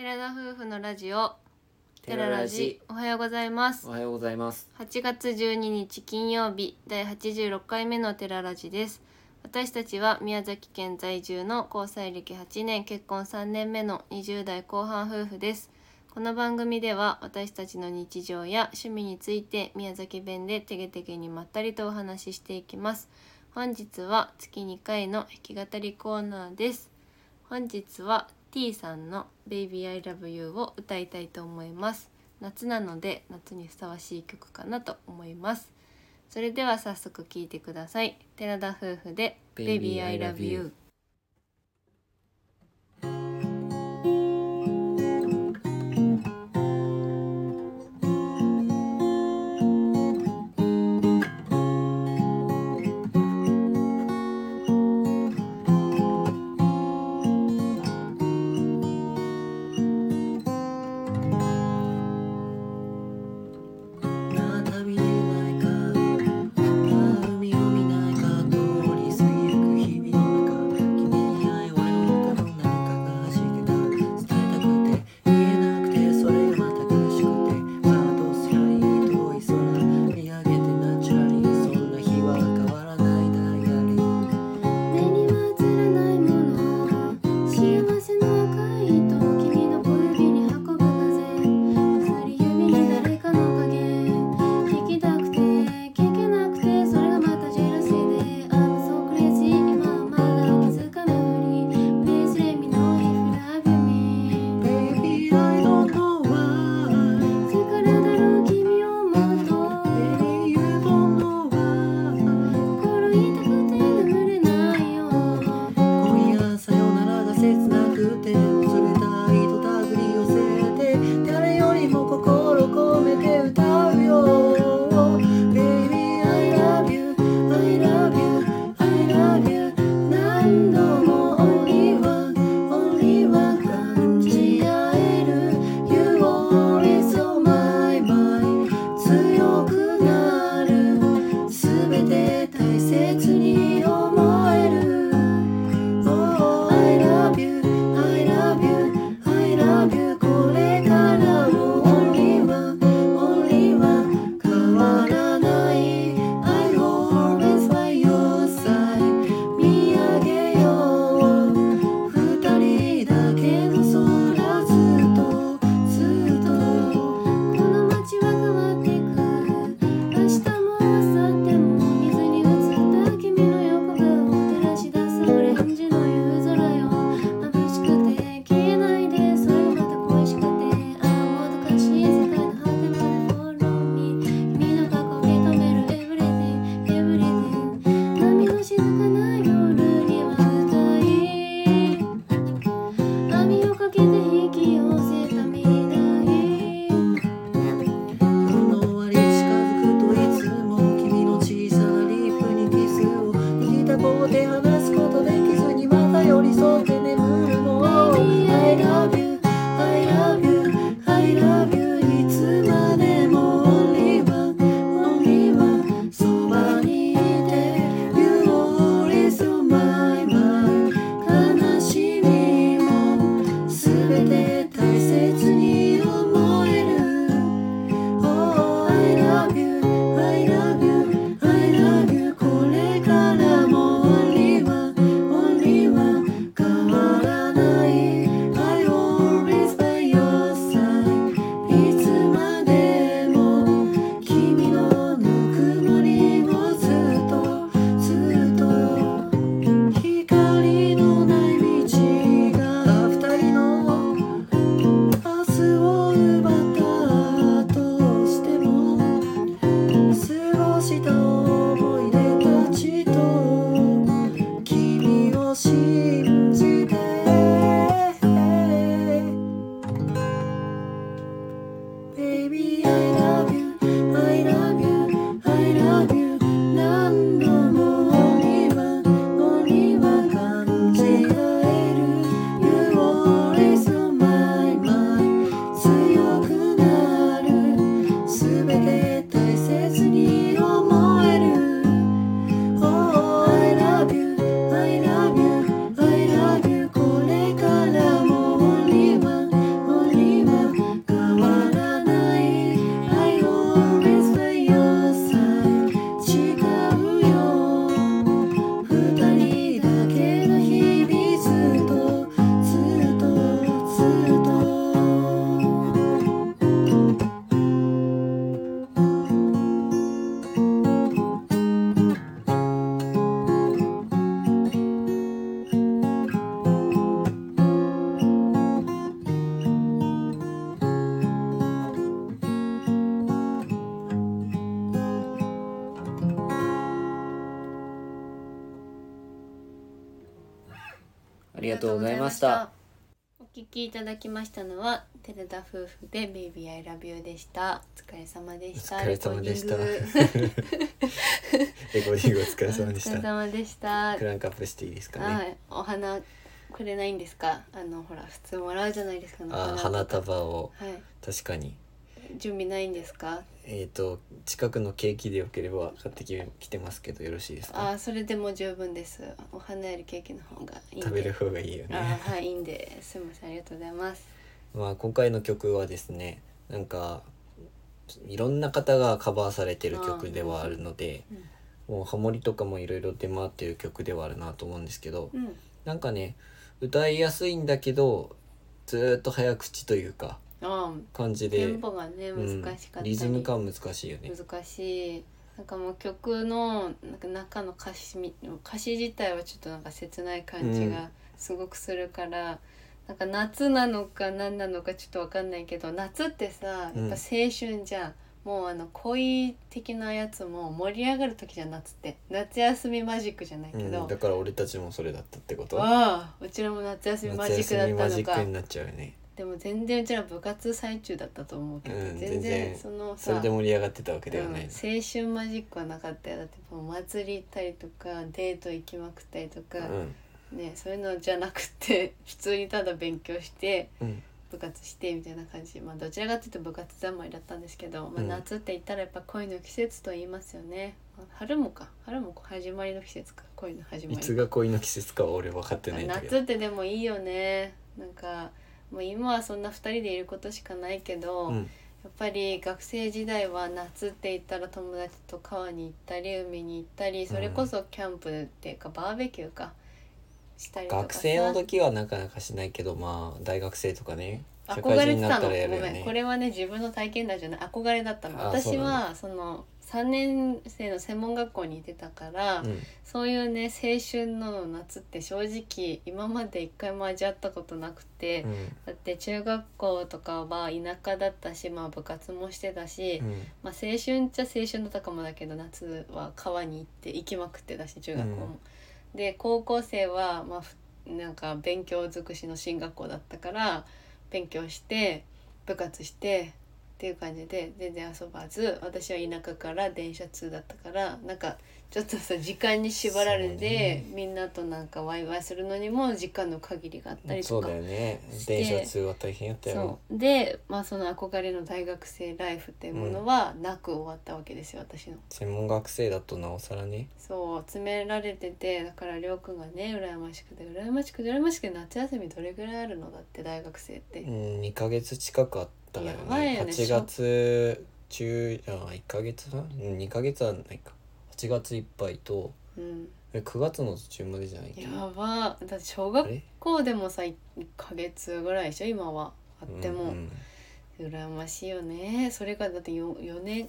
寺田夫婦のラジオ。テララジ。おはようございます。おはようございます。8月12日金曜日第86回目のテララジです。私たちは宮崎県在住の交際歴8年結婚3年目の20代後半夫婦です。この番組では私たちの日常や趣味について宮崎弁でてげてげにまったりとお話ししていきます。本日は月2回の弾き語りコーナーです。本日は T さんの「Baby I Love You」を歌いたいと思います。夏なので夏にふさわしい曲かなと思います。それでは早速聴いてください。寺田夫婦で「Baby I Love You」ありがとうございました。お聞きいただきましたのは寺田夫婦で「Baby I Love You」でした。お疲れ様でした。お疲れ様でした。レコーディング。お疲れ様でしお疲れた様でした。クランクアップしていいですかね？はい。お花くれないんですか？あのほら普通もらうじゃないですかあ花束を。はい。確かに。準備ないんですか？えっ、と近くのケーキでよければ買ってききてますけどよろしいですか？あそれでも十分です。お花よりケーキの方がいい食べる方がいいよあねはいいいんで。すみませんありがとうございます。まあ今回の曲はですねなんかいろんな方がカバーされてる曲ではあるのでもうハモリとかもいろいろ出回ってる曲ではあるなと思うんですけどうん、うん、なんかね歌いやすいんだけどずーっと早口というかあ感じで、テンポがねうん。難しかったり、リズム感難しいよね。難しい。なんかもう曲のなんか中の歌詞み歌詞自体はちょっとなんか切ない感じがすごくするから、なんか夏なのか何なのかちょっとわかんないけど夏ってさやっぱ青春じゃん、もうあの恋的なやつも盛り上がる時じゃん夏って。夏休みマジックじゃないけうん、ど、だから俺たちもそれだったってこと？わあうちらも夏休みマジックだ夏休みマったのかジックになっちゃうよね。でも全然うちら部活最中だったと思うけど、うん全然そのさそれで盛り上がってたわけではうんない。青春マジックはなかったよ。だってもうお祭り行ったりとかデート行きまくったりとか、うん。ねそういうのじゃなくて 普通にただ勉強してうん。部活してみたいな感じ。まあどちらかっていうと部活三昧だったんですけど、まあ、うん。夏って言ったらやっぱ恋の季節と言いますよね、まあ春もか。春も始まりの季節か。恋の始まり。いつが恋の季節かは俺分かってないんだけど。夏ってでもいいよね。なんかもう今はそんな2人でいることしかないけど、うん、やっぱり学生時代は夏って言ったら友達と川に行ったり海に行ったりそれこそキャンプっていうかバーベキューかしたりとかさ。学生の時はなかなかしないけどまあ大学生とかね。社憧れてたの？ごめん。こ。れはね自分の体験談じゃない。憧れだったの。あ私はその。3年生の専門学校にいてたから、うん。そういうね青春の夏って正直今まで一回も味わったことなくて、うん。だって中学校とかは田舎だったし、まあ、部活もしてたし、うん。まあ、青春っちゃ青春だったかもだけど夏は川に行って行きまくってたし中学校も。で高校生は、まあふ、なんか勉強尽くしの進学校だったから勉強して部活してっていう感じで全然遊ばず私は田舎から電車通だったからなんかちょっとさ時間に縛られそうて、ね。みんなとなんかワイワイするのにも時間の限りがあったりそうとかだよね。電車通は大変やったよ。そう。で、まあ、その憧れの大学生ライフっていうものはなく終わったわけですよ私の。専門学生だとなおさらね。そう。詰められててだからりょうくんがね羨ましくて羨ましくて羨ましくて夏休みどれぐらいあるのだって大学生って、うん2ヶ月近くあったよね。よね。8月中あ1ヶ月半？うん2ヶ月はないか。8月いっぱいとうん、え9月の途中までじゃないやば。だって小あ学れ？校でもさ1ヶ月ぐらいでしょ？今は。あっても、うんうん。羨ましいよね。それがだって 4, 4年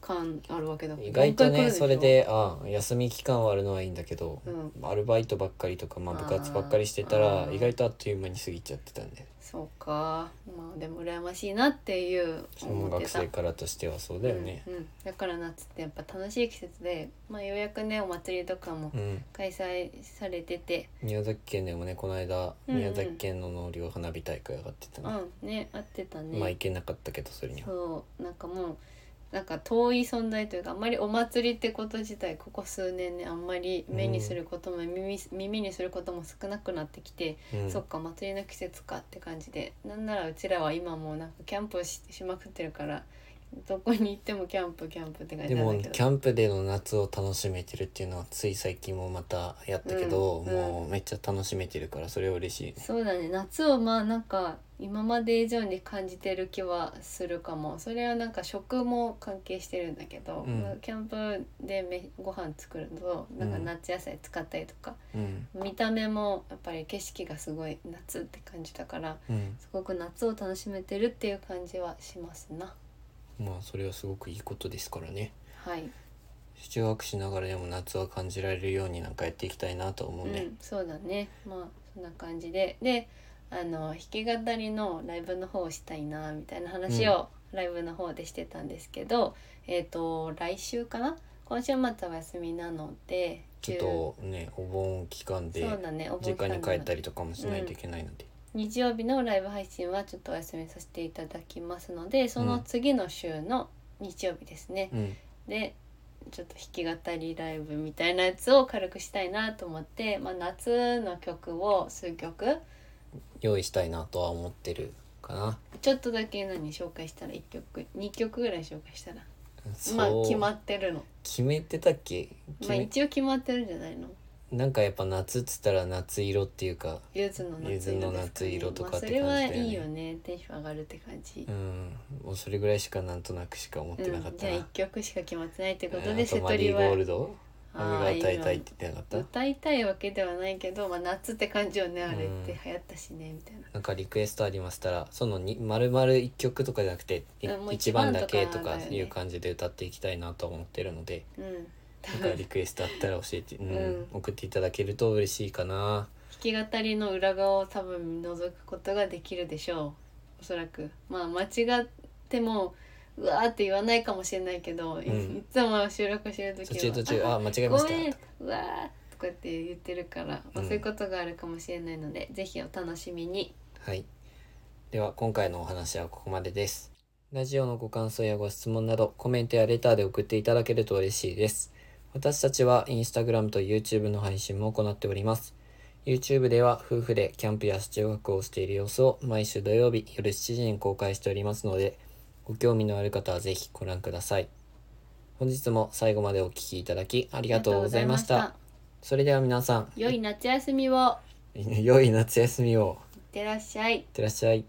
間あるわけだ。意外とねそれであ休み期間はあるのはいいんだけど、うん。アルバイトばっかりとか、まあ、部活ばっかりしてたあらー。意外とあっという間に過ぎちゃってたんでそうか。まあでも羨ましいなっていう思ってた。生からとしてはそうだよね。うんうん。だから夏ってやっぱ楽しい季節で、まあ、ようやくねお祭りとかもうん、開催されてて。宮崎県でもねこの間うんうん。宮崎県の納涼花火大会上がってたうね、んね合ってたね、まあ行けなかったけどそれには。そうなんかもうなんか遠い存在というかあんまりお祭りってこと自体ここ数年ねあんまり目にすることも耳,、耳にすることも少なくなってきて、うん。そっか祭りの季節かって感じでなんならうちらは今もうなんかキャンプししまくってるからどこに行ってもキャンプキャンプって感じでもなんだけど。キャンプでの夏を楽しめてるっていうのはつい最近もまたやったけど、うん。もうめっちゃ楽しめてるからそれは嬉しいね。そうだね。夏をまあなんか今まで以上に感じてる気はするかも。それはなんか食も関係してるんだけど、うん。キャンプでめご飯作るとなんか夏野菜使ったりとか、うん。見た目もやっぱり景色がすごい夏って感じだからうん。すごく夏を楽しめてるっていう感じはしますな。まあそれはすごくいいことですからね。はい、中学しながらでも夏は感じられるようになんかやっていきたいなと思うね。うん、そうだね。まあそんな感じで。であの弾き語りのライブの方をしたいなみたいな話をライブの方でしてたんですけど、えっ、と来週かな？今週末は休みなのでちょっとねお盆期間でそうだねお盆期間に帰ったりりとかもしないといけないので、日曜日のライブ配信はちょっとお休みさせていただきますのでその次の週の日曜日ですね、うん。でちょっと弾き語りライブみたいなやつを軽くしたいなと思って、まあ、夏の曲を数曲用意したいなとは思ってるかな。ちょっとだけ何紹介したら1曲2曲ぐらい紹介したら。まあ決まってるの。決めてたっけ？決まあめ一応決まってるんじゃないの？なんかやっぱ夏っつったら夏色っていうかゆずの夏色夏色とかまあ、ってそれは感じだよね。いいよね。テンション上がるって感じ。う、ん。もうそれぐらいしかなんとなくしか思ってなかっうん、じゃあたな、1曲しか決まってないってことうん。であとマリー瀬戸りはゴールド？あ雨がー歌いたいって言ってなかった？歌いたいわけではないけど、まあ、夏って感じよねあれってうん。流行ったしねみたいな。なんかリクエストありましたらそのに丸々一曲とかじゃなくて一番だけとかいう感じで歌っていきたいなと思ってるのでうん、なんかリクエストあったら教えて、うん。うん送っていただけると嬉しいかな。弾き語りの裏側を多分覗くことができるでしょう。おそらく。まあ間違ってもうわーって言わないかもしれないけど、いんいつも収録してる時は途中途中あ間違えましたごめんうわーとかって言ってるから、まあうんそういうことがあるかもしれないのでぜひお楽しみにはい。では今回のお話はここまでです。ラジオのご感想やご質問などコメントやレターで送っていただけると嬉しいです。私たちはインスタグラムと YouTube の配信も行っております。YouTube では夫婦でキャンプや車中泊をしている様子を毎週土曜日夜7時に公開しておりますので、ご興味のある方はぜひご覧ください。本日も最後までお聴きいただきありがとうございました。ありがとうございそれでは皆さん、良い夏休みを 良い夏休みを。いってらっしゃいいってらっしゃい。